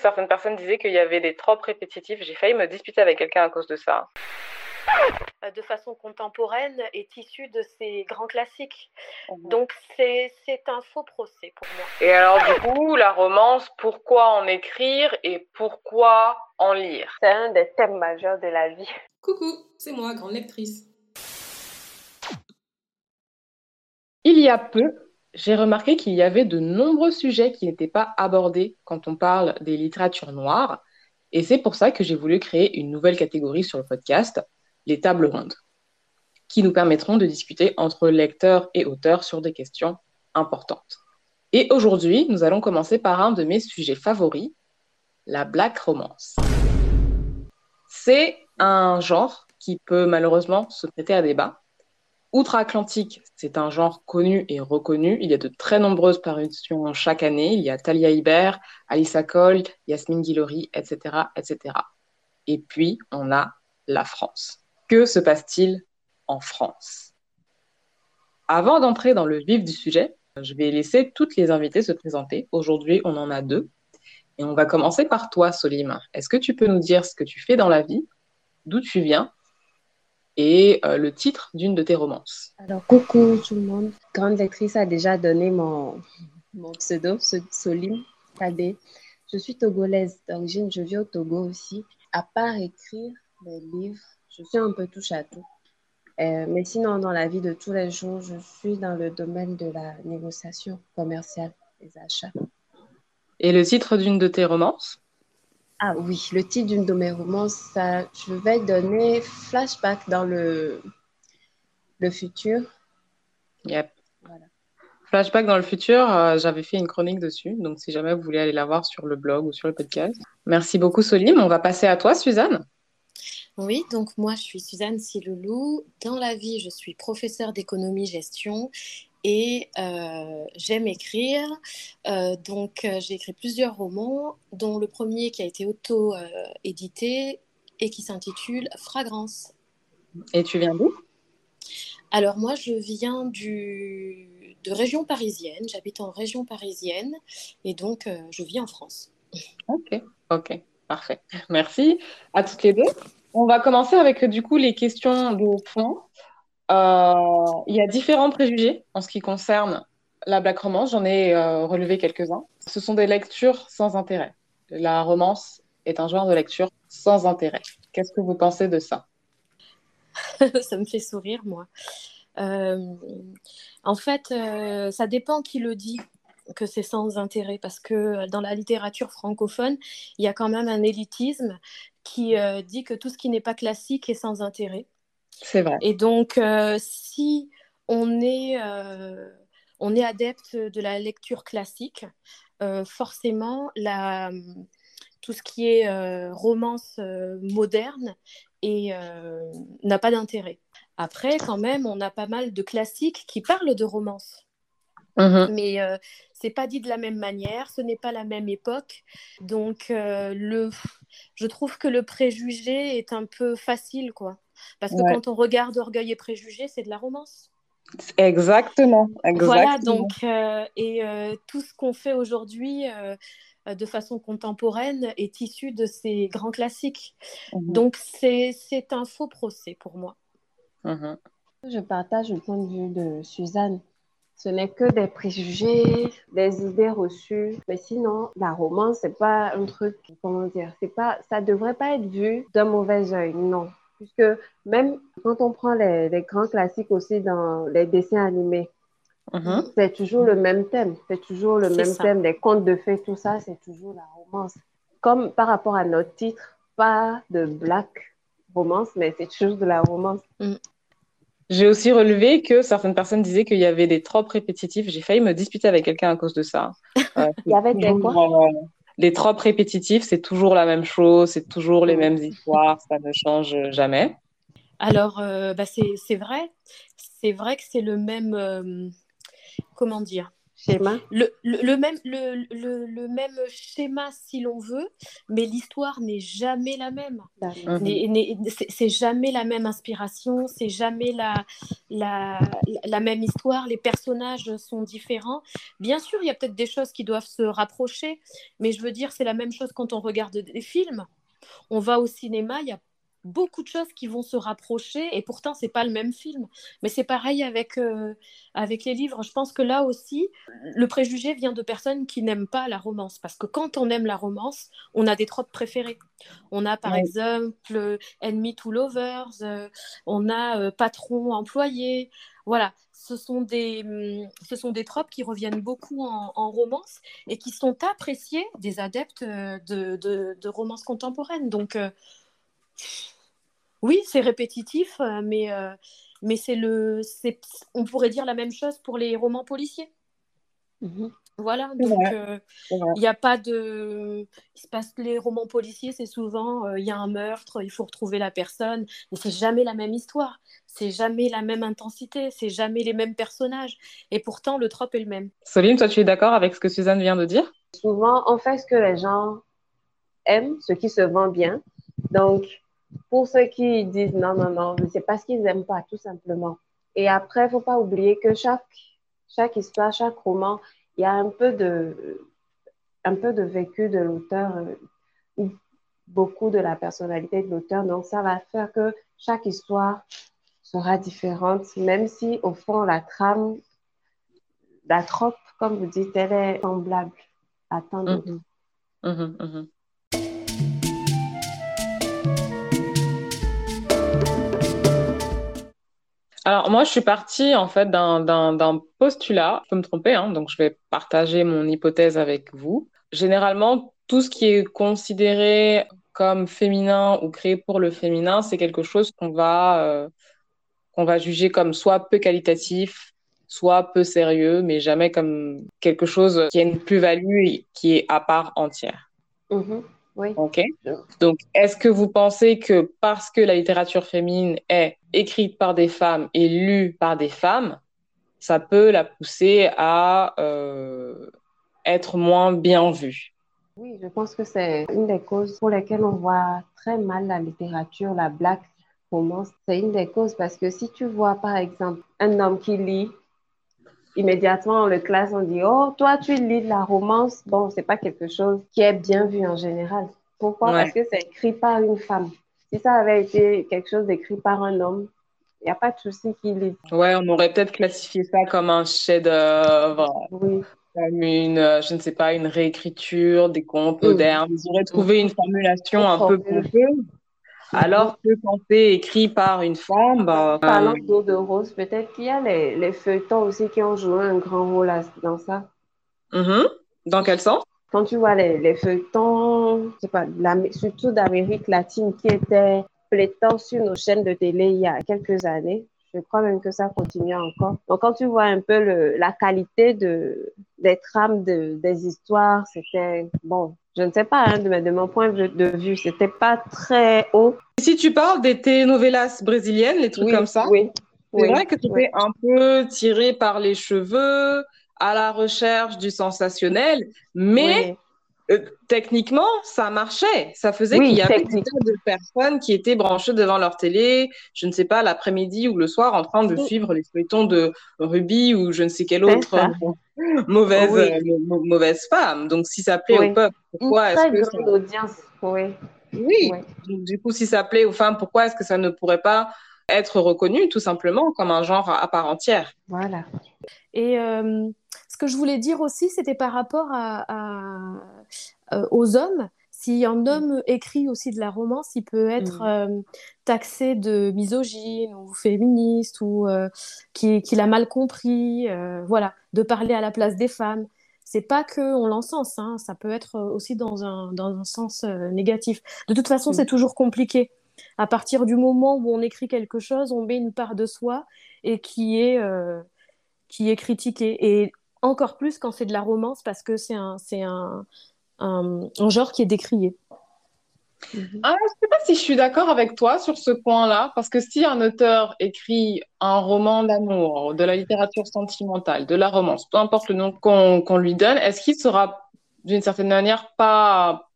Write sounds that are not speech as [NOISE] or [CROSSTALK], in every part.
Certaines personnes disaient qu'il y avait des tropes répétitifs. J'ai failli me disputer avec quelqu'un à cause de ça. Euh, de façon contemporaine est issu de ces grands classiques. Mhm. Donc c'est un faux procès pour moi. Et alors du coup, la romance, pourquoi en écrire et pourquoi en lire? C'est un des thèmes majeurs de la vie. Coucou, c'est moi, grande lectrice. Il y a peu, j'ai remarqué qu'il y avait de nombreux sujets qui n'étaient pas abordés quand on parle des littératures noires. Et c'est pour ça que j'ai voulu créer une nouvelle catégorie sur le podcast, les tables rondes, qui nous permettront de discuter entre lecteurs et auteurs sur des questions importantes. Et aujourd'hui, nous allons commencer par un de mes sujets favoris, la black romance. C'est un genre qui peut malheureusement se prêter à débat. Outre-Atlantique, c'est un genre connu et reconnu. Il y a de très nombreuses parutions chaque année. Il y a Talia Hibert, Alissa Cole, Yasmine Guillory, etc., etc. Et puis, on a la France. Que se passe-t-il en France? Avant d'entrer dans le vif du sujet, je vais laisser toutes les invités se présenter. Aujourd'hui, on en a deux. Et on va commencer par toi, Solim. Est-ce que tu peux nous dire ce que tu fais dans la vie, d'où tu viens? Et euh, le titre d'une de tes romances Alors, coucou tout le monde. Grande lectrice a déjà donné mon, mon pseudo, Solim Kadé. Je suis togolaise d'origine, je vis au Togo aussi. À part écrire des livres, je suis un peu touche à tout. Euh, mais sinon, dans la vie de tous les jours, je suis dans le domaine de la négociation commerciale, des achats. Et le titre d'une de tes romances? Ah oui, le titre d'une de mes romances, ça, je vais donner Flashback dans le, le futur. Yep. Flashback dans le futur, euh, j'avais fait une chronique dessus, donc si jamais vous voulez aller la voir sur le blog ou sur le podcast. Merci beaucoup Solim. On va passer à toi, Suzanne. Oui, donc moi je suis Suzanne Siloulou. Dans la vie, je suis professeure d'économie-gestion et euh, j'aime écrire. Euh, donc euh, j'ai écrit plusieurs romans, dont le premier qui a été auto-édité et qui s'intitule Fragrance. Et tu viens d'où? Alors moi je viens du... de région parisienne, j'habite en région parisienne et donc je vis en France. Ok, ok, parfait. Merci à toutes les deux. On va commencer avec du coup les questions de fond. Euh, il y a différents préjugés en ce qui concerne la black romance. J'en ai euh, relevé quelques-uns. Ce sont des lectures sans intérêt. La romance est un genre de lecture sans intérêt. Qu'est-ce que vous pensez de ça? [LAUGHS] Ça me fait sourire, moi. Euh, en fait, ça dépend qui le dit que c'est sans intérêt parce que dans la littérature francophone, il y a quand même un élitisme qui dit que tout ce qui n'est pas classique est sans intérêt. C'est vrai. Et donc, euh, si on est, euh, on est adepte de la lecture classique, forcément, la, tout ce qui est romance moderne n'a pas d'intérêt. Après, quand même, on a pas mal de classiques qui parlent de romance. Mm-hmm. Mais euh, c'est pas dit de la même manière, ce n'est pas la même époque. Donc, le, je trouve que le préjugé est un peu facile, quoi. Parce que quand on regarde Orgueil et Préjugés, c'est de la romance. Exactement. exactement. Voilà, donc, euh, et euh, tout ce qu'on fait aujourd'hui euh, de façon contemporaine est issu de ces grands classiques. Mhm. Donc, c'est un faux procès pour moi. Mhm. Je partage le point de vue de Suzanne. Ce n'est que des préjugés, des idées reçues. Mais sinon, la romance, c'est pas un truc, comment dire, c'est pas, ça devrait pas être vu d'un mauvais œil, non. Puisque même quand on prend les, les grands classiques aussi dans les dessins animés, mm-hmm. c'est toujours le même thème. C'est toujours le même thème. Les contes de fées, tout ça, c'est toujours la romance. Comme par rapport à notre titre, pas de black romance, mais c'est toujours de la romance. Mm. J'ai aussi relevé que certaines personnes disaient qu'il y avait des tropes répétitifs. J'ai failli me disputer avec quelqu'un à cause de ça. [LAUGHS] Euh, Il y avait des quoi? Les tropes répétitifs, c'est toujours la même chose, c'est toujours les mêmes histoires, ça ne change jamais. Alors, euh, bah c'est vrai. C'est vrai que c'est le même. Euh, comment dire schéma le, le, même, le, le, même schéma si l'on veut, mais l'histoire n'est jamais la même. Mhm. C'est jamais la même inspiration, c'est jamais la, la, la, même histoire, les personnages sont différents. Bien sûr, il y a peut-être des choses qui doivent se rapprocher, mais je veux dire, c'est la même chose quand on regarde des films. On va au cinéma, il y a beaucoup de choses qui vont se rapprocher et pourtant c'est pas le même film. Mais c'est pareil avec euh, avec les livres. Je pense que là aussi le préjugé vient de personnes qui n'aiment pas la romance. Parce que quand on aime la romance on a des tropes préférés on a par exemple Enemy to Lovers euh, on a euh, patron employé. Voilà. Ce sont des hum, ce sont des tropes qui reviennent beaucoup en, romance et qui sont appréciés des adeptes de, de, de romance contemporaine donc oui, c'est répétitif, euh, mais, euh, mais c'est le, on pourrait dire la même chose pour les romans policiers. Mhm. Voilà, donc euh, il n'y a pas de. Il se passe les romans policiers, c'est souvent il y a un meurtre, il faut retrouver la personne, mais c'est jamais la même histoire, c'est jamais la même intensité, c'est jamais les mêmes personnages, et pourtant le trope est le même. Soline, toi, tu es d'accord avec ce que Suzanne vient de dire? Souvent, on fait ce que les gens aiment, ce qui se vend bien. Donc, pour ceux qui disent non, non, non, c'est parce qu'ils n'aiment pas, tout simplement. Et après, il ne faut pas oublier que chaque, chaque histoire, chaque roman, il y a un peu de, un peu de vécu de l'auteur, euh, beaucoup de la personnalité de l'auteur. Donc, ça va faire que chaque histoire sera différente, même si, au fond, la trame, la trope, comme vous dites, elle est semblable à tant d'autres. Mmh mmh mmh Alors moi, je suis partie en fait d'un postulat, je peux me tromper, hein, donc je vais partager mon hypothèse avec vous. Généralement, tout ce qui est considéré comme féminin ou créé pour le féminin, c'est quelque chose qu'on va, euh, qu'on va juger comme soit peu qualitatif, soit peu sérieux, mais jamais comme quelque chose qui a une plus-value et qui est à part entière. Mm-hmm. Oui. OK. Donc, est-ce que vous pensez que parce que la littérature féminine est écrite par des femmes et lue par des femmes, ça peut la pousser à euh, être moins bien vue? Oui, je pense que c'est une des causes pour lesquelles on voit très mal la littérature, la black romance. C'est une des causes parce que si tu vois, par exemple, un homme qui lit immédiatement, le classe, on dit Oh, toi, tu lis de la romance. Bon, c'est pas quelque chose qui est bien vu en général. Pourquoi? Parce que c'est écrit par une femme. Si ça avait été quelque chose d'écrit par un homme, il n'y a pas de souci qu'il lit. Ouais, on aurait peut-être classifié ça comme un chef-d'œuvre. Oui. Comme une, euh, je ne sais pas, une réécriture des contes modernes. Ils auraient trouvé une formulation un peu pompeuse. Alors que quand c'est écrit par une femme, bah, Parlant euh, d'eau de rose, peut-être qu'il y a les, les, feuilletons aussi qui ont joué un grand rôle dans ça. Mm-hmm. Dans quel sens? Quand tu vois les, les feuilletons, je sais pas, surtout d'Amérique latine qui étaient pléthores sur nos chaînes de télé il y a quelques années, je crois même que ça continue encore. Donc, quand tu vois un peu le, la qualité de, des trames de, des histoires, c'était bon, je ne sais pas, hein, de, de, mon point de vue, c'était pas très haut. Si tu parles des telenovelas brésiliennes, les trucs comme ça, oui, c'est vrai que c'était un peu tiré par les cheveux, à la recherche du sensationnel, mais euh, techniquement, ça marchait. Ça faisait qu'il y avait des de personnes qui étaient branchées devant leur télé, je ne sais pas, l'après-midi ou le soir, en train de suivre les feuilletons de Ruby ou je ne sais quelle autre mauvaise, euh, mauvaise femme. Donc, si ça plaît au peuple, pourquoi est-ce que. Ça... audience, oui. Oui. du coup, si ça plaît aux femmes, pourquoi est-ce que ça ne pourrait pas être reconnu tout simplement comme un genre à part entière? Voilà. Et euh, ce que je voulais dire aussi, c'était par rapport à, euh, aux hommes. Si un homme écrit aussi de la romance, il peut être mm. taxé de misogyne ou féministe ou qu'il a mal compris, voilà, de parler à la place des femmes c'est pas que on l'encense, hein, ça peut être aussi dans un, dans un sens négatif. De toute façon, c'est toujours compliqué. À partir du moment où on écrit quelque chose, on met une part de soi et qui est, qui est critiqué. Et encore plus quand c'est de la romance parce que c'est un, c'est un, un, genre qui est décrié. Mhm. Ah, je ne sais pas si je suis d'accord avec toi sur ce point-là, parce que si un auteur écrit un roman d'amour, de la littérature sentimentale, de la romance, peu importe le nom qu'on lui donne, est-ce qu'il sera d'une certaine manière pas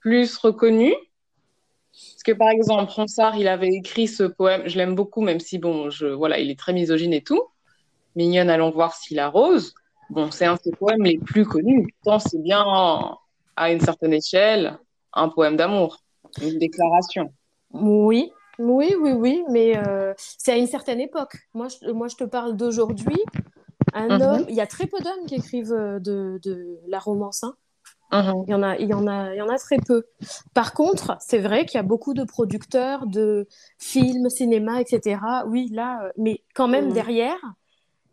plus reconnu? Parce que par exemple, Ronsard, il avait écrit ce poème, je l'aime beaucoup, même si bon, je, voilà, il est très misogyne et tout. Mignonne, allons voir s'il arrose. Bon, c'est un de ses poèmes les plus connus. Pourtant, c'est bien à une certaine échelle un poème d'amour, une déclaration. Oui, oui, oui, oui, mais euh, c'est à une certaine époque. Moi, je, moi, je te parle d'aujourd'hui. Un mhm. homme, il y a très peu d'hommes qui écrivent euh, de, de la romance. Hein. Mhm. Il, y en a, il, y en a, il y en a très peu. Par contre, c'est vrai qu'il y a beaucoup de producteurs de films, cinéma, etc. Oui, là, euh, mais quand même mhm. derrière,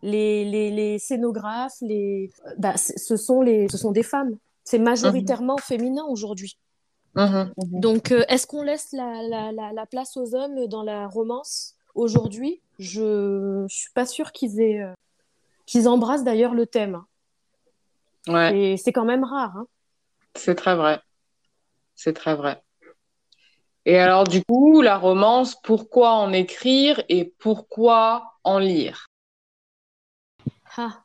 les, les, les, scénographes, les, bah, ce, sont les, ce sont des femmes. C'est majoritairement féminin aujourd'hui. Mhm, mhm. Donc, euh, est-ce qu'on laisse la, la, la, place aux hommes dans la romance aujourd'hui? Je ne suis pas sûre qu'ils aient, euh, qu'ils embrassent d'ailleurs le thème. Ouais. Et c'est quand même rare. Hein. C'est très vrai. C'est très vrai. Et alors, du coup, la romance, pourquoi en écrire et pourquoi en lire? Ah.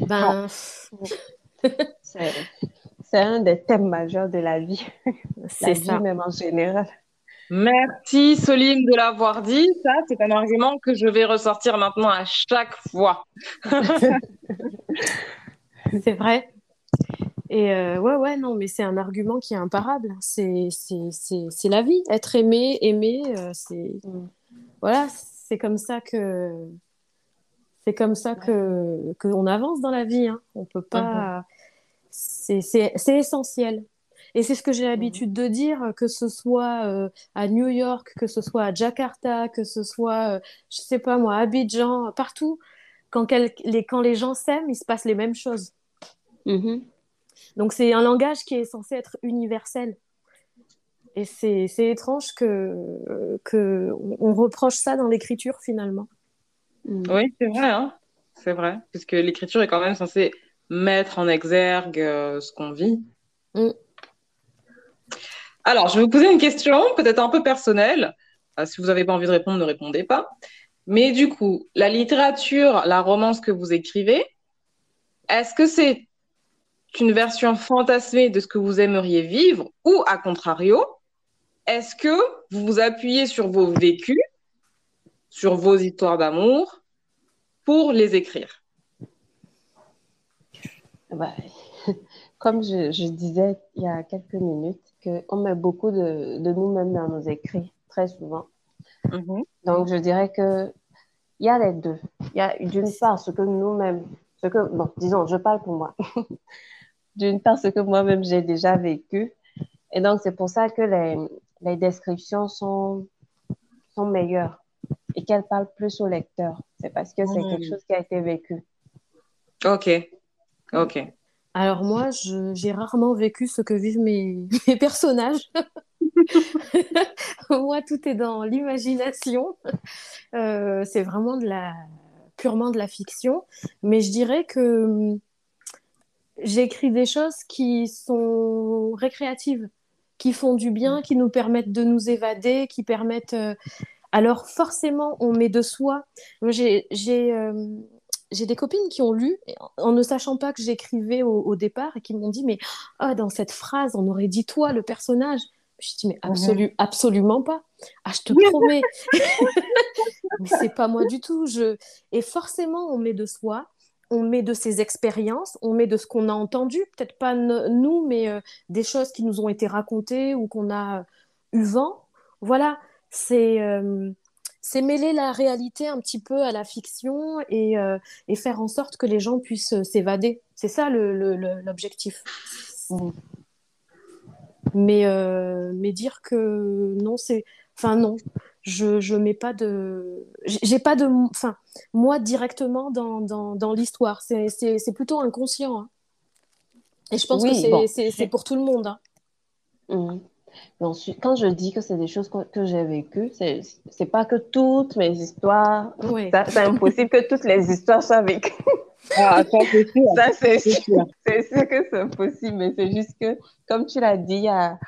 Ben. [LAUGHS] c'est c'est un des thèmes majeurs de la vie. C'est ça. même en général. Merci Soline de l'avoir dit. Ça, c'est un argument que je vais ressortir maintenant à chaque fois. [LAUGHS] c'est vrai. Et euh, ouais, ouais, non, mais c'est un argument qui est imparable. C'est la vie. Être aimé, aimé, euh, c'est. Mm. Voilà, c'est comme ça que. C'est comme ça que qu'on avance dans la vie. Hein. On peut pas. C'est essentiel. Et c'est ce que j'ai l'habitude de dire, que ce soit euh, à New York, que ce soit à Jakarta, que ce soit, euh, je sais pas moi, à Abidjan, partout. Quand, les, quand les gens s'aiment, il se passe les mêmes choses. Mm-hmm. Donc c'est un langage qui est censé être universel. Et c'est étrange que, que on reproche ça dans l'écriture finalement. Mm. Oui, c'est vrai. Hein c'est vrai. Puisque l'écriture est quand même censée mettre en exergue euh, ce qu'on vit. Mm. Alors, je vais vous poser une question, peut-être un peu personnelle. Euh, si vous n'avez pas envie de répondre, ne répondez pas. Mais du coup, la littérature, la romance que vous écrivez, est-ce que c'est une version fantasmée de ce que vous aimeriez vivre ou, à contrario, est-ce que vous vous appuyez sur vos vécus, sur vos histoires d'amour pour les écrire bah, [LAUGHS] comme je, disais il y a quelques minutes, qu'on met beaucoup de, nous-mêmes dans nos écrits, très souvent. Mm-hmm. Donc, je dirais que il y a les deux. Il y a d'une part ce que nous-mêmes, ce que, bon, disons, je parle pour moi. [LAUGHS] d'une part, ce que moi-même j'ai déjà vécu. Et donc, c'est pour ça que les, les descriptions sont, sont meilleures et qu'elles parlent plus au lecteur. C'est parce que c'est quelque mm. chose qui a été vécu. Ok. Ok. Alors moi, j'ai rarement vécu ce que vivent mes, [LAUGHS] personnages. [LAUGHS] moi, tout est dans l'imagination. Euh, c'est vraiment de la purement de la fiction. Mais je dirais que hum, j'écris des choses qui sont récréatives, qui font du bien, qui nous permettent de nous évader, qui permettent. Euh, alors forcément, on met de soi. J'ai euh, j'ai des copines qui ont lu en ne sachant pas que j'écrivais au, départ et qui m'ont dit mais ah, dans cette phrase on aurait dit toi le personnage. Je dis mais absolu, absolument pas. Ah je te [LAUGHS] promets. [LAUGHS] Mais c'est pas moi du tout. Je et forcément on met de soi on met de ses expériences on met de ce qu'on a entendu. Peut-être pas nous mais euh, des choses qui nous ont été racontées ou qu'on a eu vent. Voilà c'est euh, c'est mêler la réalité un petit peu à la fiction et, euh, faire en sorte que les gens puissent euh, s'évader. C'est ça l'objectif. Mmh. Mais, euh, mais dire que non, c'est. Enfin, non, je, je mets pas de. J'ai pas de. Enfin, moi, directement dans, dans, l'histoire. C'est plutôt inconscient. Hein. Et je pense que c'est pour tout le monde. Hein. Mmh quand je dis que c'est des choses que, j'ai vécues, c'est, pas que toutes mes histoires, c'est impossible que toutes les histoires soient vécues. Ah, ça, c'est sûr. Ça, c'est sûr. C'est sûr que c'est impossible, mais c'est juste que, comme tu l'as dit, il y a,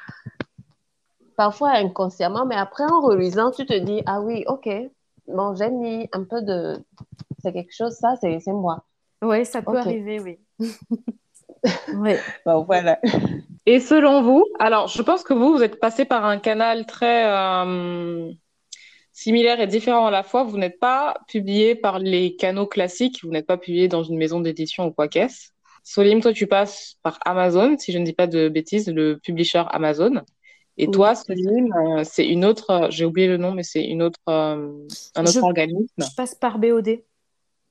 parfois inconsciemment, mais après en relisant, tu te dis, ah oui, ok, bon, j'ai mis un peu de... C'est quelque chose, ça, c'est moi. Oui, ça peut arriver, oui. [LAUGHS] oui. Bon, voilà. Et selon vous, alors je pense que vous, vous êtes passé par un canal très euh, similaire et différent à la fois. Vous n'êtes pas publié par les canaux classiques, vous n'êtes pas publié dans une maison d'édition ou quoi qu'est-ce. Solim, toi, tu passes par Amazon, si je ne dis pas de bêtises, le publisher Amazon. Et toi, Solim, euh, c'est une autre, euh, j'ai oublié le nom, mais c'est une autre, un autre organisme. Je passe par BOD.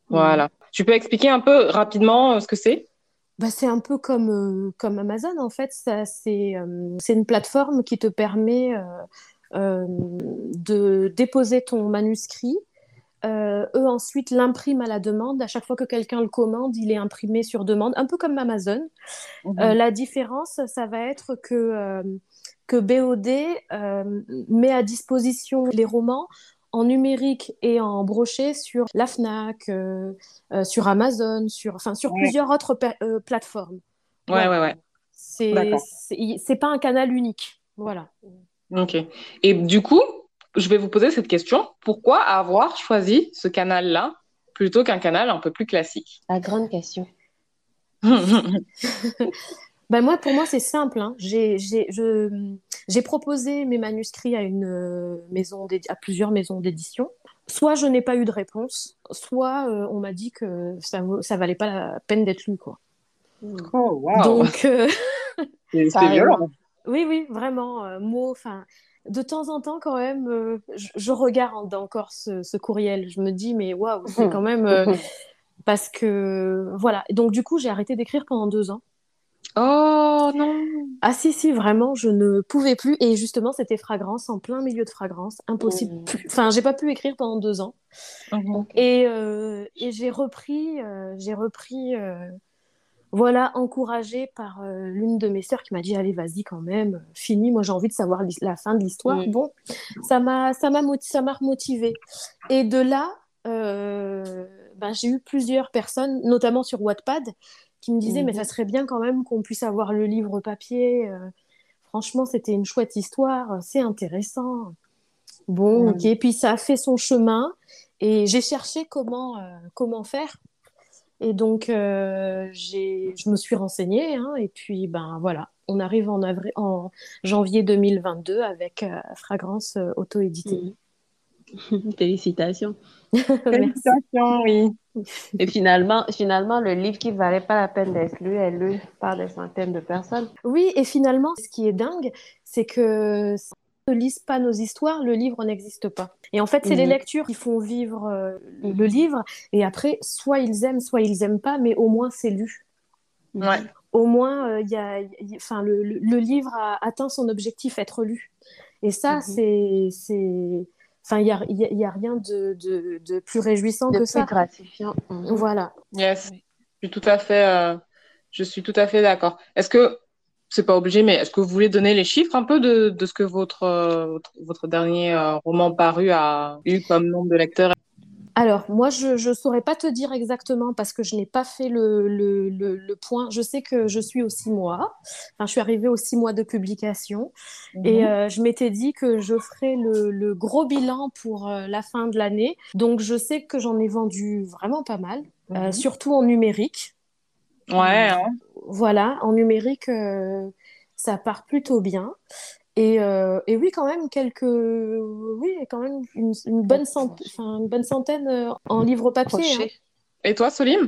Voilà. Tu peux expliquer un peu rapidement ce que c'est? Bah, c'est un peu comme, euh, comme Amazon, en fait. Euh, c'est une plateforme qui te permet euh, de déposer ton manuscrit. eux ensuite l'impriment à la demande. À chaque fois que quelqu'un le commande, il est imprimé sur demande, un peu comme Amazon. Mhm. la différence, ça va être que, que BOD met à disposition les romans en numérique et en brochet sur la Fnac, euh, euh, sur Amazon, sur, enfin, sur plusieurs autres euh, plateformes. Ouais, ouais, ouais. C'est pas un canal unique. Voilà. Ok. Et du coup, je vais vous poser cette question. Pourquoi avoir choisi ce canal-là plutôt qu'un canal un peu plus classique? La grande question. [LAUGHS] Ben moi, pour moi, c'est simple. Hein. J'ai proposé mes manuscrits à, une euh, maison à plusieurs maisons d'édition. Soit je n'ai pas eu de réponse, soit euh, on m'a dit que ça ne valait pas la peine d'être lu. Quoi. Oh, wow. Donc, euh, [LAUGHS] c'est violent. Oui, oui, vraiment. mot, enfin, de temps en temps, quand même, je, regarde encore ce, ce, courriel. Je me dis, mais waouh, c'est [LAUGHS] quand même. parce que, voilà. Donc, du coup, j'ai arrêté d'écrire pendant deux ans. Oh non Ah si, si, vraiment, je ne pouvais plus. Et justement, c'était fragrance, en plein milieu de fragrance. Impossible. Oh. Enfin, j'ai pas pu écrire pendant deux ans. Mhm. Et, euh, et j'ai repris, euh, j'ai repris, euh, voilà, encouragée par l'une de mes sœurs qui m'a dit, allez, vas-y quand même, fini, moi j'ai envie de savoir la fin de l'histoire. Mm. Bon, ça m'a, ça m'a, ça m'a remotivée. Et de là, ben, j'ai eu plusieurs personnes, notamment sur Wattpad, qui me disait, mais ça mhm. serait bien quand même qu'on puisse avoir le livre papier. Euh. franchement, c'était une chouette histoire, c'est intéressant. Bon, ok. Puis ça a fait son chemin et j'ai cherché comment, euh, comment faire. Et donc, euh, je me suis renseignée. Hein, et puis, ben voilà, on arrive en, avril, en janvier 2022 avec Fragrance auto-éditée. Mhm. [LAUGHS] Félicitations. Félicitations, oui. Et finalement, finalement, le livre qui valait pas la peine d'être lu est lu par des centaines de personnes. Oui, et finalement, ce qui est dingue, c'est que si on ne lise pas nos histoires, le livre n'existe pas. Et en fait, c'est les mhm. lectures qui font vivre euh, le livre. Et après, soit ils aiment, soit ils aiment pas, mais au moins c'est lu. Ouais. Au moins, euh, il y a, enfin, le, le, livre a atteint son objectif, être lu. Et ça, mhm. c'est Enfin, il n'y a, y a, rien de, de, de, plus réjouissant que ça. gratifiant. Mhm. Voilà. Yes. Je suis tout à fait, euh, je suis tout à fait d'accord. Est-ce que, c'est pas obligé, mais est-ce que vous voulez donner les chiffres un peu de, de ce que votre, euh, votre, dernier euh, roman paru a eu comme nombre de lecteurs alors, moi, je ne saurais pas te dire exactement parce que je n'ai pas fait le, le, le, point. Je sais que je suis au six mois. Enfin, je suis arrivée aux six mois de publication. Et mhm. euh, je m'étais dit que je ferais le, gros bilan pour euh, la fin de l'année. Donc, je sais que j'en ai vendu vraiment pas mal, euh, mhm. surtout en numérique. Ouais. Hein. Voilà, en numérique, ça part plutôt bien. Et, euh, et, oui, quand même, quelques. Oui, quand même une, bonne, une bonne centaine euh, en livre papier. Hein. Et toi, Solim?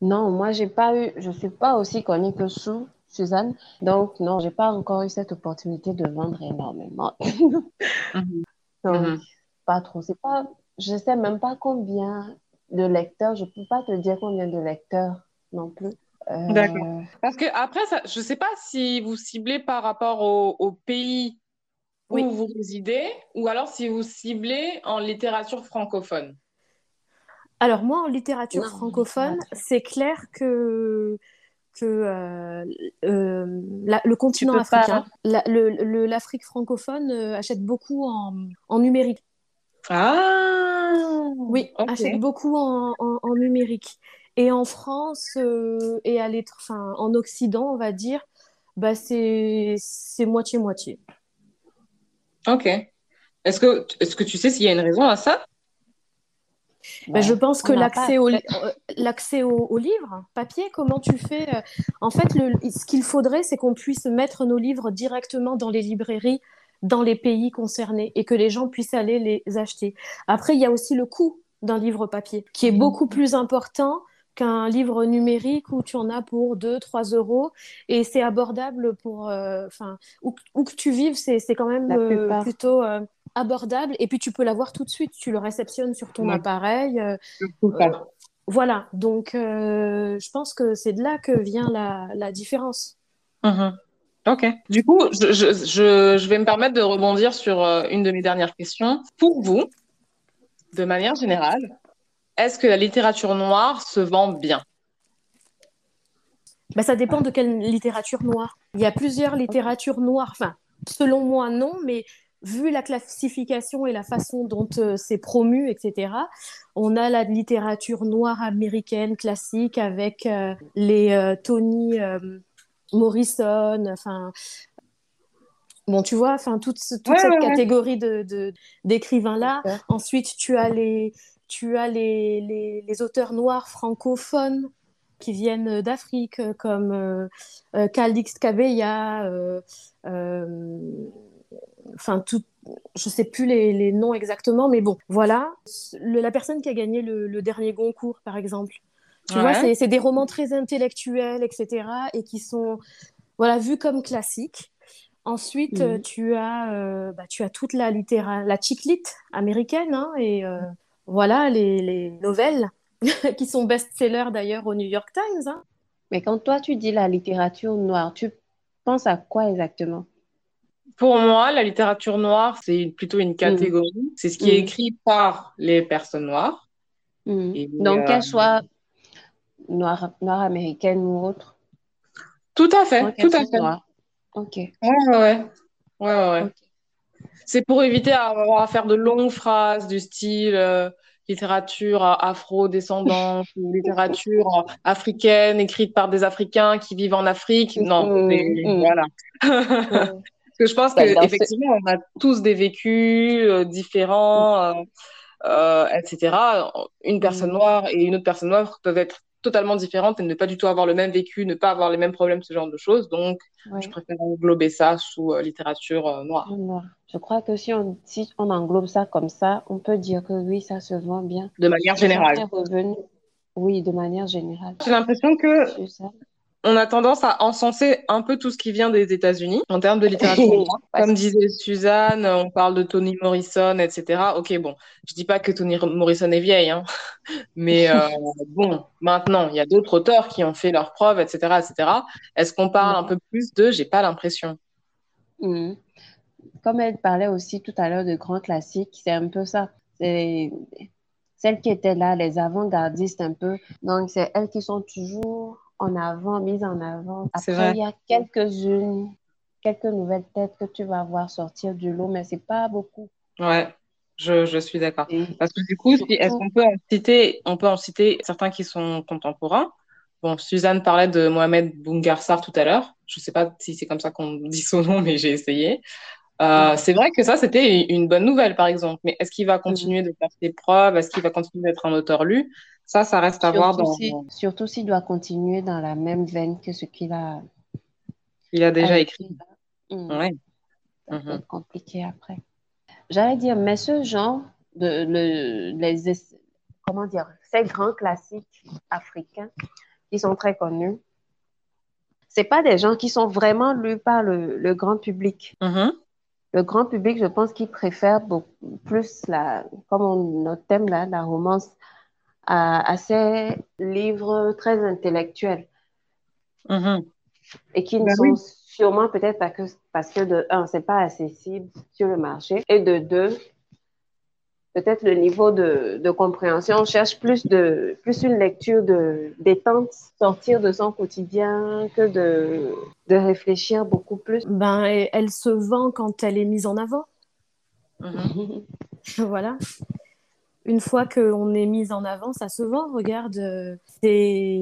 Non, moi, j'ai pas eu. Je suis pas aussi connue que Sue, Suzanne. Donc, non, j'ai pas encore eu cette opportunité de vendre énormément. [LAUGHS] Mhm. Donc, mhm. pas trop. C'est pas. Je sais même pas combien de lecteurs. Je peux pas te dire combien de lecteurs non plus. D'accord. Euh, Parce que après, ça, je ne sais pas si vous ciblez par rapport au, pays où vous résidez ou alors si vous ciblez en littérature francophone. Alors moi, en littérature francophone, c'est clair que que euh, euh, le continent africain, l'Afrique francophone achète beaucoup en, en, numérique. Ah Oui, achète beaucoup en, en numérique. Et en France euh, et à enfin, en Occident, on va dire, bah, c'est moitié-moitié. Ok. Est-ce que, est-ce que tu sais s'il y a une raison à ça? Ben, je pense que n'a l'accès pas au, accès. euh, l'accès au, au livre papier, comment tu fais euh, En fait, le, ce qu'il faudrait, c'est qu'on puisse mettre nos livres directement dans les librairies, dans les pays concernés, et que les gens puissent aller les acheter. Après, il y a aussi le coût d'un livre papier, qui est beaucoup plus important qu'un livre numérique où tu en as pour 2-3 euros, et c'est abordable pour... euh, Enfin, où, où que tu vives, c'est c'est quand même euh, plutôt... euh, abordable et puis tu peux l'avoir tout de suite tu le réceptionnes sur ton Ouais. appareil euh, voilà, donc euh, je pense que c'est de là que vient la, la différence. Mhm. Ok. Du coup, je, je, je, je vais me permettre de rebondir sur une de mes dernières questions. Pour vous, de manière générale, est-ce que la littérature noire se vend bien? Bah, ça dépend de quelle littérature noire. Il y a plusieurs littératures noires, enfin, selon moi non, mais vu la classification et la façon dont euh, c'est promu, etc., on a la littérature noire américaine classique avec euh, les euh, Tony euh, Morrison, enfin, bon, tu vois, enfin, toute, ce- toute Ouais, cette ouais, ouais. catégorie de, de- d'écrivains-là. Ensuite, tu as les, tu as les, les, les auteurs noirs francophones qui viennent d'Afrique, euh, comme euh, euh, Calix euh, euh, enfin, tout, je sais plus les, les noms exactement, mais bon, voilà. Le- la personne qui a gagné le, le dernier Goncourt, par exemple. Tu vois, Ouais. c'est c'est des romans très intellectuels, etc., et qui sont voilà, vus comme classiques. Ensuite, Mhm. tu as, bah, tu as toute la littéra la chick-lit américaine, hein, et voilà, les, les nouvelles [LAUGHS] qui sont best-sellers d'ailleurs au New York Times. hein. Mais quand toi, tu dis la littérature noire, tu penses à quoi exactement? Pour moi, la littérature noire, c'est plutôt une catégorie. C'est ce qui est Mm. écrit par les personnes noires. Et, Donc, euh, qu'elle soit noire, noire américaine ou autre, Tout à fait, tout à fait. noire. Ok. Ouais, ouais, ouais. Ouais, ouais, ouais. C'est pour éviter d'avoir à faire de longues phrases du style euh, littérature euh, afro-descendante ou littérature euh, africaine écrite par des Africains qui vivent en Afrique. Non, c'est, Mm, mm. voilà. Mm. [LAUGHS] Parce que je pense ce- qu'effectivement, on a tous des vécus euh, différents, euh, euh, etc. Une personne Mm. noire et une autre personne noire peuvent être totalement différentes et ne pas du tout avoir le même vécu, ne pas avoir les mêmes problèmes, ce genre de choses. Donc, Ouais. je préfère englober ça sous littérature noire. Je crois que si on, si on englobe ça comme ça, on peut dire que oui, ça se vend bien. De manière générale. Oui, de manière générale. J'ai l'impression que on a tendance à encenser un peu tout ce qui vient des États-Unis en termes de littérature [LAUGHS] Comme disait Suzanne, on parle de Toni Morrison, etc. Ok, bon, je dis pas que Toni Morrison est vieille, hein, [LAUGHS] mais euh, [LAUGHS] bon, maintenant, il y a d'autres auteurs qui ont fait leurs preuves, etc., etc. Est-ce qu'on parle un peu plus de J'ai pas l'impression. Mhm. Comme elle parlait aussi tout à l'heure de grands classiques, c'est un peu ça. C'est celles qui étaient là, les avant-gardistes un peu. Donc, c'est elles qui sont toujours en avant, mises en avant. Après, il y a quelques-unes, quelques nouvelles têtes que tu vas voir sortir du lot, mais c'est pas beaucoup. Ouais, je, je suis d'accord. Parce que du coup, si, est-ce qu'on peut en citer, on peut en citer certains qui sont contemporains? Bon, Suzanne parlait de Mohamed Boungarsar tout à l'heure. Je sais pas si c'est comme ça qu'on [LAUGHS] dit son nom, mais j'ai essayé. Euh, c'est vrai que ça, c'était une bonne nouvelle, par exemple. Mais est-ce qu'il va continuer de faire ses preuves? Est-ce qu'il va continuer d'être un auteur lu? Ça, ça reste à voir surtout dans, si, surtout s'il doit continuer dans la même veine que ce qu'il a, il a a déjà écrit. écrit là. Ouais. Ça peut Mhm. être compliqué après. J'allais dire, mais ce genre de le, les comment dire, ces grands classiques africains qui sont très connus, c'est pas des gens qui sont vraiment lus par le, le grand public. Mhm. Le grand public, je pense qu'il préfère beaucoup plus la, comme on, notre thème là, la romance, à, à ces livres très intellectuels Mhm. et qui ne Ben sont oui. sûrement peut-être parce que, parce que de un, c'est pas accessible sur le marché et de deux, peut-être le niveau de, de compréhension, on cherche plus de plus une lecture de détente, sortir de son quotidien que de, de réfléchir beaucoup plus. Ben, elle se vend quand elle est mise en avant. Mhm. [LAUGHS] Voilà. Une fois qu'on est mise en avant, ça se vend. Regarde, euh, c'est,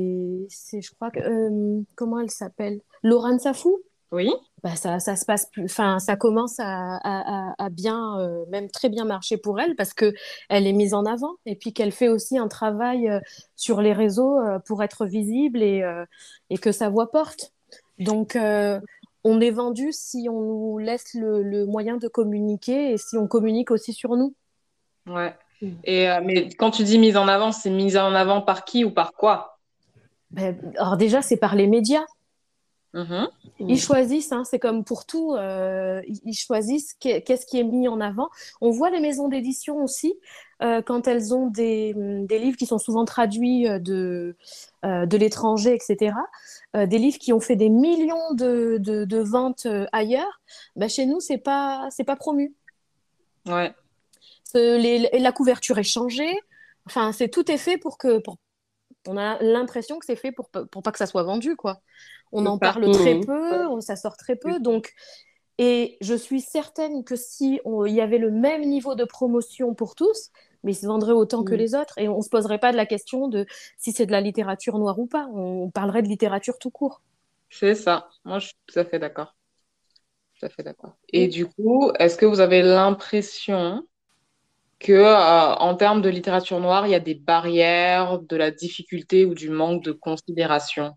c'est, je crois que, euh, comment elle s'appelle? Laurent Safou? Oui. Bah, ça, ça, se passe plus, enfin, ça commence à, à, à bien, euh, même très bien marcher pour elle parce que elle est mise en avant et puis qu'elle fait aussi un travail euh, sur les réseaux euh, pour être visible et, et que sa voix porte. Donc, on est vendu si on nous laisse le, le, moyen de communiquer et si on communique aussi sur nous. Ouais. Mm. Et, mais quand tu dis mise en avant, c'est mise en avant par qui ou par quoi? Ben, Alors déjà, c'est par les médias. Mm-hmm. Ils choisissent, hein, c'est comme pour tout, euh, ils choisissent qu'est-ce qui est mis en avant. On voit les maisons d'édition aussi, euh, quand elles ont des, des, livres qui sont souvent traduits euh, de, de l'étranger, etc., des livres qui ont fait des millions de, de, de ventes ailleurs, bah, chez nous, c'est pas, pas promu. Ouais. Les, la couverture est changée, enfin, c'est tout est fait pour que. Pour, on a l'impression que c'est fait pour, pour pas que ça soit vendu, quoi. On en parle très mmh. peu, ça sort très peu. Donc, et je suis certaine que si il y avait le même niveau de promotion pour tous, mais ils se vendraient autant que mmh. les autres et on se poserait pas de la question de si c'est de la littérature noire ou pas. On parlerait de littérature tout court. C'est ça. Moi, je suis tout à fait d'accord. Tout à fait d'accord. Et du coup, est-ce que vous avez l'impression que euh, en termes de littérature noire, il y a des barrières, de la difficulté ou du manque de considération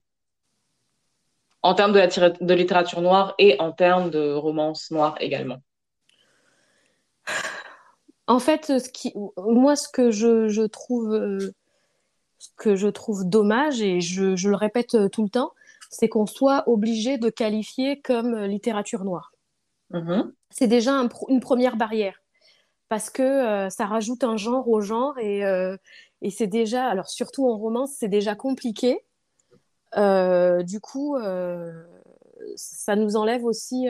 en termes de, la de littérature noire et en termes de romance noire également En fait, ce qui, moi, ce que je, je trouve, ce que je trouve dommage, et je, je le répète tout le temps, c'est qu'on soit obligé de qualifier comme littérature noire. Mm-hmm. C'est déjà une première barrière parce que euh, ça rajoute un genre au genre et, euh, et c'est déjà, alors surtout en romance, c'est déjà compliqué. Euh, du coup, ça nous enlève aussi,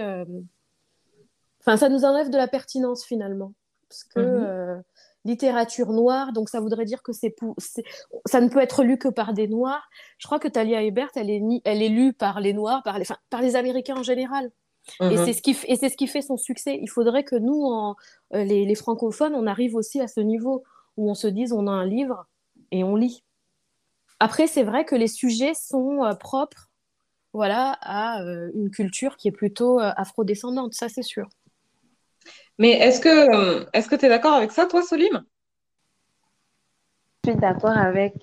enfin, ça nous enlève de la pertinence finalement, parce que mhm. littérature noire, donc ça voudrait dire que c'est ça ne peut être lu que par des noirs. Je crois que Talia Hebert, elle est, elle est lue par les noirs, par les, par les Américains en général. Et mhm. c'est ce qui et c'est ce qui fait son succès. Il faudrait que nous, en, les, les francophones, on arrive aussi à ce niveau où on se dise on a un livre et on lit. Après, c'est vrai que les sujets sont euh, propres voilà, à euh, une culture qui est plutôt euh, afrodescendante, ça c'est sûr. Mais est-ce que est-ce que tu es d'accord avec ça, toi, Solim? Je suis d'accord avec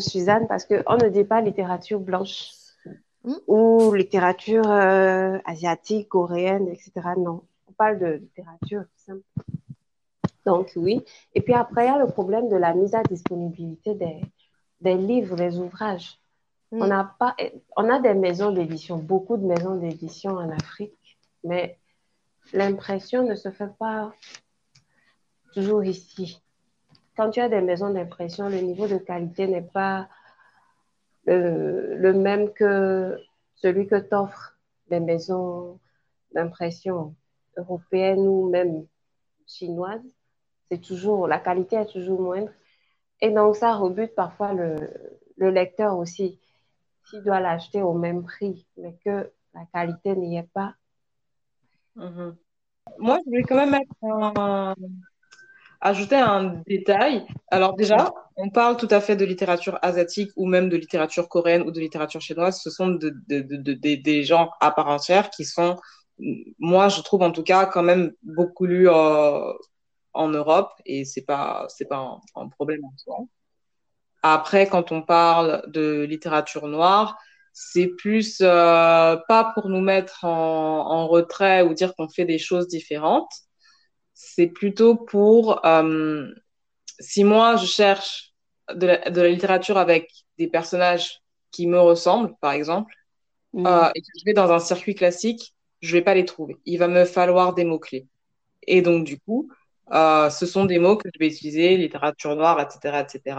Suzanne parce qu'on ne dit pas littérature blanche hmm? ou littérature asiatique, coréenne, etc. Non, on parle de littérature simple. Donc oui. Et puis après, il y a le problème de la mise à disponibilité des, des livres, des ouvrages. On, mm. a pas, on a des maisons d'édition, beaucoup de maisons d'édition en Afrique, mais l'impression ne se fait pas toujours ici. Quand tu as des maisons d'impression, le niveau de qualité n'est pas le, même que celui que t'offrent des maisons d'impression européennes ou même chinoises. C'est toujours, la qualité est toujours moindre. Et donc, ça rebute parfois le, le lecteur aussi, s'il doit l'acheter au même prix, mais que la qualité n'y est pas. Mhm. Moi, je voulais quand même ajouter un détail. Alors déjà, on parle tout à fait de littérature asiatique ou même de littérature coréenne ou de littérature chinoise. Ce sont de, de, de, des gens à part entière qui sont, moi, je trouve en tout cas, quand même beaucoup lus euh, en Europe et c'est pas c'est pas un, problème en soi. Après, quand on parle de littérature noire, c'est plus euh, pas pour nous mettre en retrait ou dire qu'on fait des choses différentes. C'est plutôt pour euh, si moi je cherche de la, de la, littérature avec des personnages qui me ressemblent, par exemple, mmh. euh, et que je vais dans un circuit classique, je vais pas les trouver. Il va me falloir des mots clés. Et donc du coup, euh, ce sont des mots que je vais utiliser, littérature noire, etc., etc.,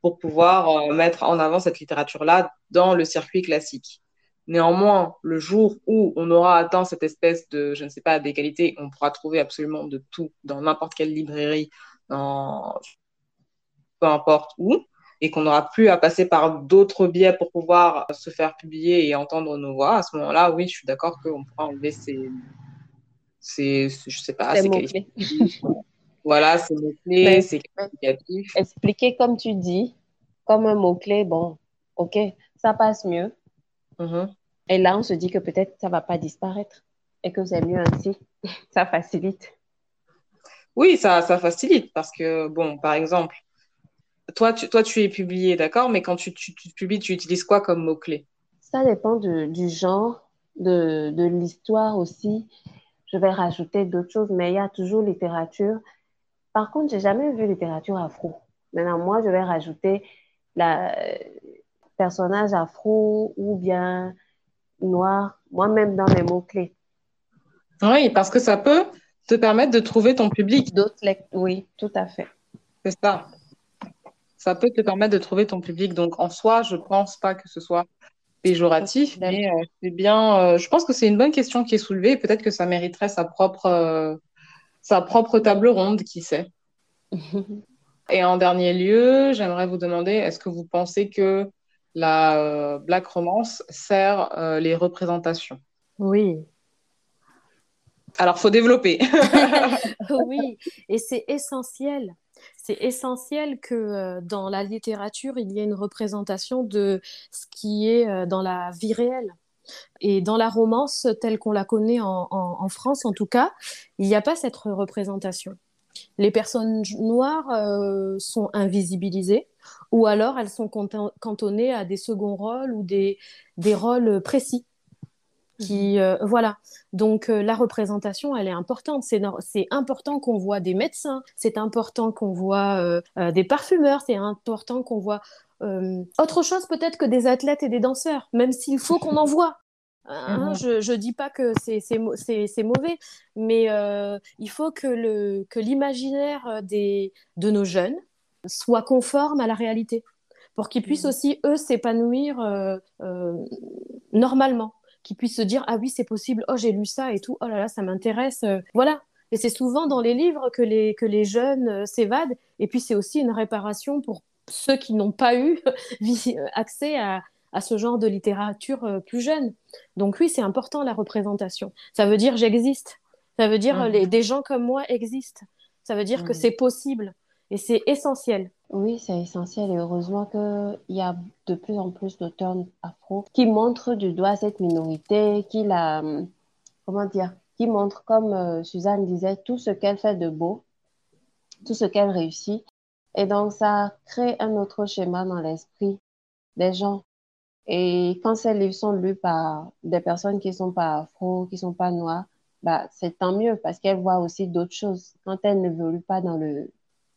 pour pouvoir mettre en avant cette littérature-là dans le circuit classique. Néanmoins, le jour où on aura atteint cette espèce de, je ne sais pas, d'égalité, on pourra trouver absolument de tout dans n'importe quelle librairie, dans peu importe où, et qu'on n'aura plus à passer par d'autres biais pour pouvoir se faire publier et entendre nos voix, à ce moment-là, oui, je suis d'accord qu'on pourra enlever ces, c'est, je sais pas, c'est qualificatif. voilà, c'est mot-clé, c'est qualificatif. Expliquer comme tu dis, comme un mot-clé, bon, ok, ça passe mieux. Mm-hmm. Et là, on se dit que peut-être ça va pas disparaître. et que c'est mieux ainsi. [LAUGHS] ça facilite. Oui, ça, ça facilite parce que, bon, par exemple, toi, tu, toi, tu es publié, d'accord, mais quand tu, tu, tu, publies, tu utilises quoi comme mot-clé? Ça dépend de, du genre, de, de l'histoire aussi. Je vais rajouter d'autres choses, mais il y a toujours littérature. Par contre, j'ai jamais vu littérature afro. Maintenant, moi, je vais rajouter la personnage afro ou bien noir, moi-même dans les mots-clés. Oui, parce que ça peut te permettre de trouver ton public. D'autres oui, tout à fait. C'est ça. Ça peut te permettre de trouver ton public. Donc, en soi, je pense pas que ce soit péjoratif, mais euh, c'est bien. Euh, je pense que c'est une bonne question qui est soulevée. Peut-être que ça mériterait sa propre, euh, sa propre table ronde, qui sait. [LAUGHS] Et en dernier lieu, j'aimerais vous demander, est-ce que vous pensez que la black romance sert les représentations Oui, alors, faut développer. [LAUGHS] [LAUGHS] oui, et c'est essentiel. C'est essentiel que euh, dans la littérature, il y ait une représentation de ce qui est euh, dans la vie réelle. Et dans la romance, telle qu'on la connaît en, France, en tout cas, il n'y a pas cette représentation. Les personnes noires euh, sont invisibilisées ou alors elles sont cantonnées à des seconds rôles ou des rôles précis. Qui, mhm. euh, voilà. Donc euh, la représentation, elle est importante. C'est, c'est important qu'on voit des médecins, c'est important qu'on voit des parfumeurs, c'est important qu'on voit autre chose peut-être que des athlètes et des danseurs, même s'il faut qu'on en voit. Hein, mhm. je ne dis pas que c'est, mauvais, mais il faut que, l'imaginaire des, de nos jeunes soit conforme à la réalité pour qu'ils puissent mhm. aussi, eux, s'épanouir normalement qui puissent se dire ah oui c'est possible oh j'ai lu ça et tout oh là là ça m'intéresse euh, voilà et c'est souvent dans les livres que les que les jeunes euh, s'évadent et puis c'est aussi une réparation pour ceux qui n'ont pas eu [LAUGHS] accès à, à ce genre de littérature euh, plus jeune donc oui c'est important la représentation ça veut dire j'existe ça veut dire mmh. les, des gens comme moi existent ça veut dire que mmh. c'est possible et c'est essentiel oui, c'est essentiel et heureusement qu'il y a de plus en plus d'auteurs afro qui montrent du doigt cette minorité, qui la, comment dire, qui montrent, comme euh, Suzanne disait, tout ce qu'elle fait de beau, tout ce qu'elle réussit. Et donc, ça crée un autre schéma dans l'esprit des gens. Et quand ces livres sont lus par des personnes qui ne sont pas afro, qui ne sont pas noires, bah, c'est tant mieux parce qu'elles voient aussi d'autres choses quand elles n'évoluent pas dans le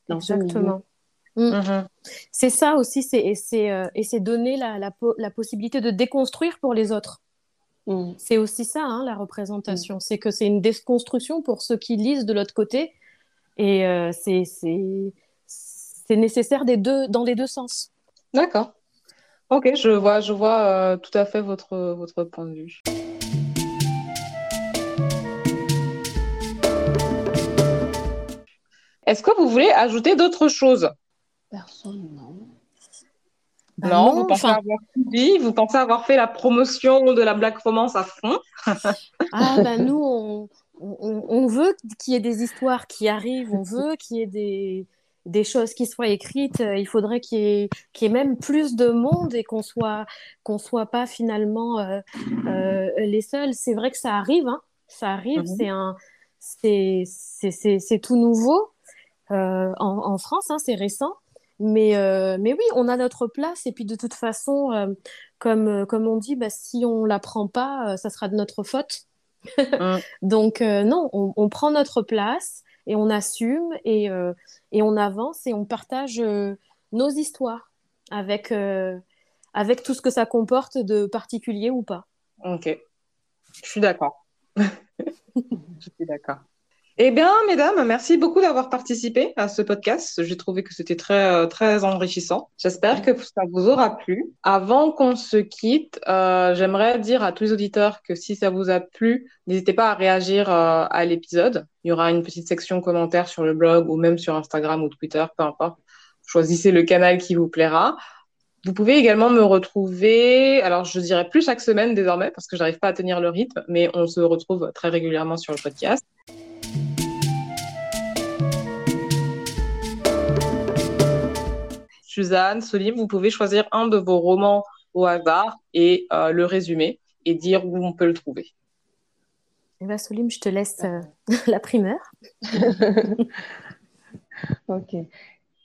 dans Exactement. Mm. Mhm. C'est ça aussi, c'est, et euh, c'est donner la, la, possibilité de déconstruire pour les autres. Mm. C'est aussi ça, hein, la représentation. Mm. C'est que c'est une déconstruction pour ceux qui lisent de l'autre côté. Et euh, c'est, c'est, nécessaire des deux, dans les deux sens. D'accord. Ok, je vois, je vois euh, tout à fait votre, votre point de vue. Est-ce que vous voulez ajouter d'autres choses? Personne, non. Bah non, vous, pensez avoir vous pensez avoir fait la promotion de la Black Romance à fond? Ah, ben nous, on, on, veut qu'il y ait des histoires qui arrivent, on veut qu'il y ait des, des choses qui soient écrites. Il faudrait qu'il y, ait, y ait même plus de monde et qu'on soit, qu'on soit pas finalement euh, euh, les seuls. C'est vrai que ça arrive, hein. ça arrive, mhm. c'est un, c'est tout nouveau euh, en, en, France, hein, c'est récent. Mais, euh, mais oui, on a notre place. Et puis de toute façon, euh, comme, euh, comme on dit, bah, si on la prend pas, ça sera de notre faute. Mm. [LAUGHS] Donc non, on, prend notre place et on assume et, et on avance et on partage nos histoires avec, avec tout ce que ça comporte de particulier ou pas. Ok, je suis d'accord. [LAUGHS] je suis d'accord. Eh bien, mesdames, merci beaucoup d'avoir participé à ce podcast. J'ai trouvé que c'était très, euh, très enrichissant. J'espère que ça vous aura plu. Avant qu'on se quitte, euh, j'aimerais dire à tous les auditeurs que si ça vous a plu, n'hésitez pas à réagir euh, à l'épisode. Il y aura une petite section commentaires sur le blog ou même sur Instagram ou Twitter, peu importe. Choisissez le canal qui vous plaira. Vous pouvez également me retrouver, alors je dirais plus chaque semaine désormais parce que j'arrive pas à tenir le rythme, mais on se retrouve très régulièrement sur le podcast. Suzanne, Solim, vous pouvez choisir un de vos romans au hasard et euh, le résumer et dire où on peut le trouver. Eh bien, Solim, je te laisse euh, [LAUGHS] la primeur. [LAUGHS] ok.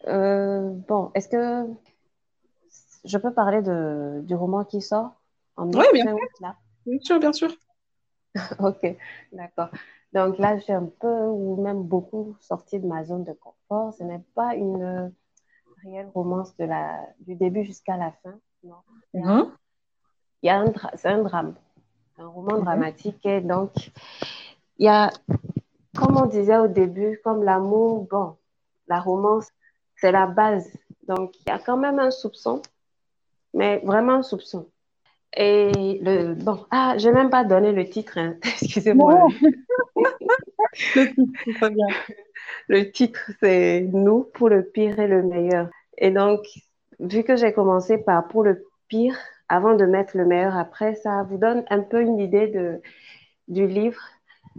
Euh, bon, est-ce que je peux parler de, du roman qui sort en Oui, bien sûr. Là? Bien sûr, bien sûr. [LAUGHS] ok, d'accord. Donc là, j'ai un peu ou même beaucoup sorti de ma zone de confort. Ce n'est pas une réelle romance de la, du début jusqu'à la fin. Non? Mhm. Il y a un c'est un drame, un roman mhm. dramatique. Et donc, il y a, comme on disait au début, comme l'amour, bon, la romance, c'est la base. Donc, il y a quand même un soupçon, mais vraiment un soupçon. Et le, bon, ah, je n'ai même pas donné le titre, hein. [LAUGHS] excusez-moi. [LAUGHS] Le titre, c'est Nous pour le pire et le meilleur. Et donc, vu que j'ai commencé par pour le pire, avant de mettre le meilleur après, ça vous donne un peu une idée de, du livre.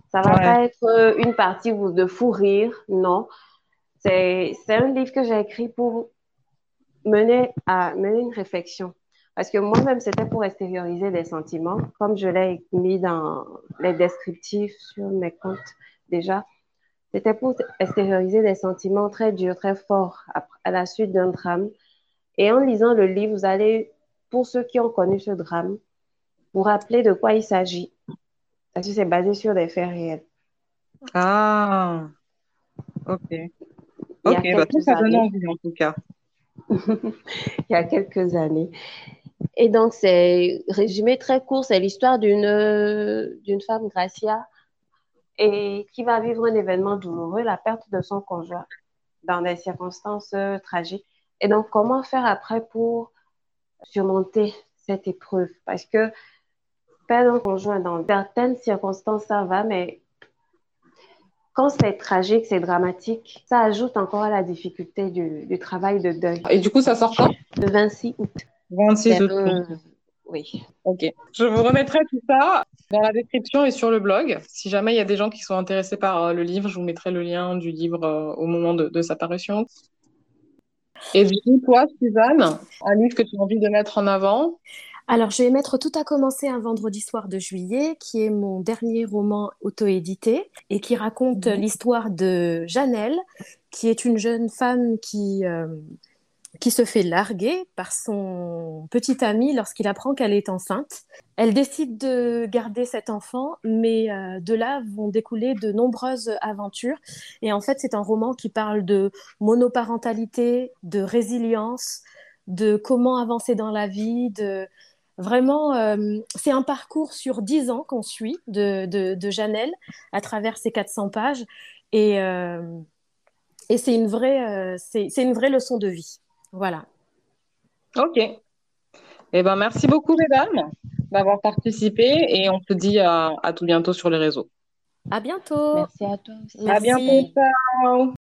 Ça va pas être une partie de fou rire, non. C'est un livre que j'ai écrit pour mener, à, mener une réflexion. Parce que moi-même, c'était pour extérioriser des sentiments, comme je l'ai mis dans les descriptifs sur mes comptes déjà. C'était pour extérioriser des sentiments très durs, très forts à la suite d'un drame. Et en lisant le livre, vous allez pour ceux qui ont connu ce drame, vous rappeler de quoi il s'agit. Parce que c'est basé sur des faits réels. Ah, ok. Ok, bah, tout ça donne envie en tout cas. [LAUGHS] il y a quelques années. Et donc, c'est résumé très court, c'est l'histoire d'une d'une femme, Gracia, et qui va vivre un événement douloureux, la perte de son conjoint, dans des circonstances euh, tragiques. Et donc, comment faire après pour surmonter cette épreuve? Parce que perdre un conjoint dans certaines circonstances, ça va, mais quand c'est tragique, c'est dramatique, ça ajoute encore à la difficulté du, travail de deuil. Et du coup, ça sort quand? Le 26 août. 26 août. Oui. Ok. Je vous remettrai tout ça dans la description et sur le blog. Si jamais il y a des gens qui sont intéressés par euh, le livre, je vous mettrai le lien du livre euh, au moment de, de sa parution. Et du coup, toi, Suzanne, un livre que tu as envie de mettre en avant? Alors, je vais mettre Tout a commencé un vendredi soir de juillet, qui est mon dernier roman auto-édité et qui raconte mhm. l'histoire de Janelle, qui est une jeune femme qui, euh, qui se fait larguer par son petit ami lorsqu'il apprend qu'elle est enceinte. Elle décide de garder cet enfant, mais euh, de là vont découler de nombreuses aventures. Et en fait, c'est un roman qui parle de monoparentalité, de résilience, de comment avancer dans la vie, de vraiment, euh, c'est un parcours sur dix ans qu'on suit de, de, Janelle à travers ces 400 pages. Et, euh, et c'est une, vraie, c'est une vraie leçon de vie. Voilà. Ok. Eh ben, merci beaucoup, mesdames, d'avoir participé et on se dit à, tout bientôt sur les réseaux. À bientôt. Merci à toi. À bientôt. Ciao.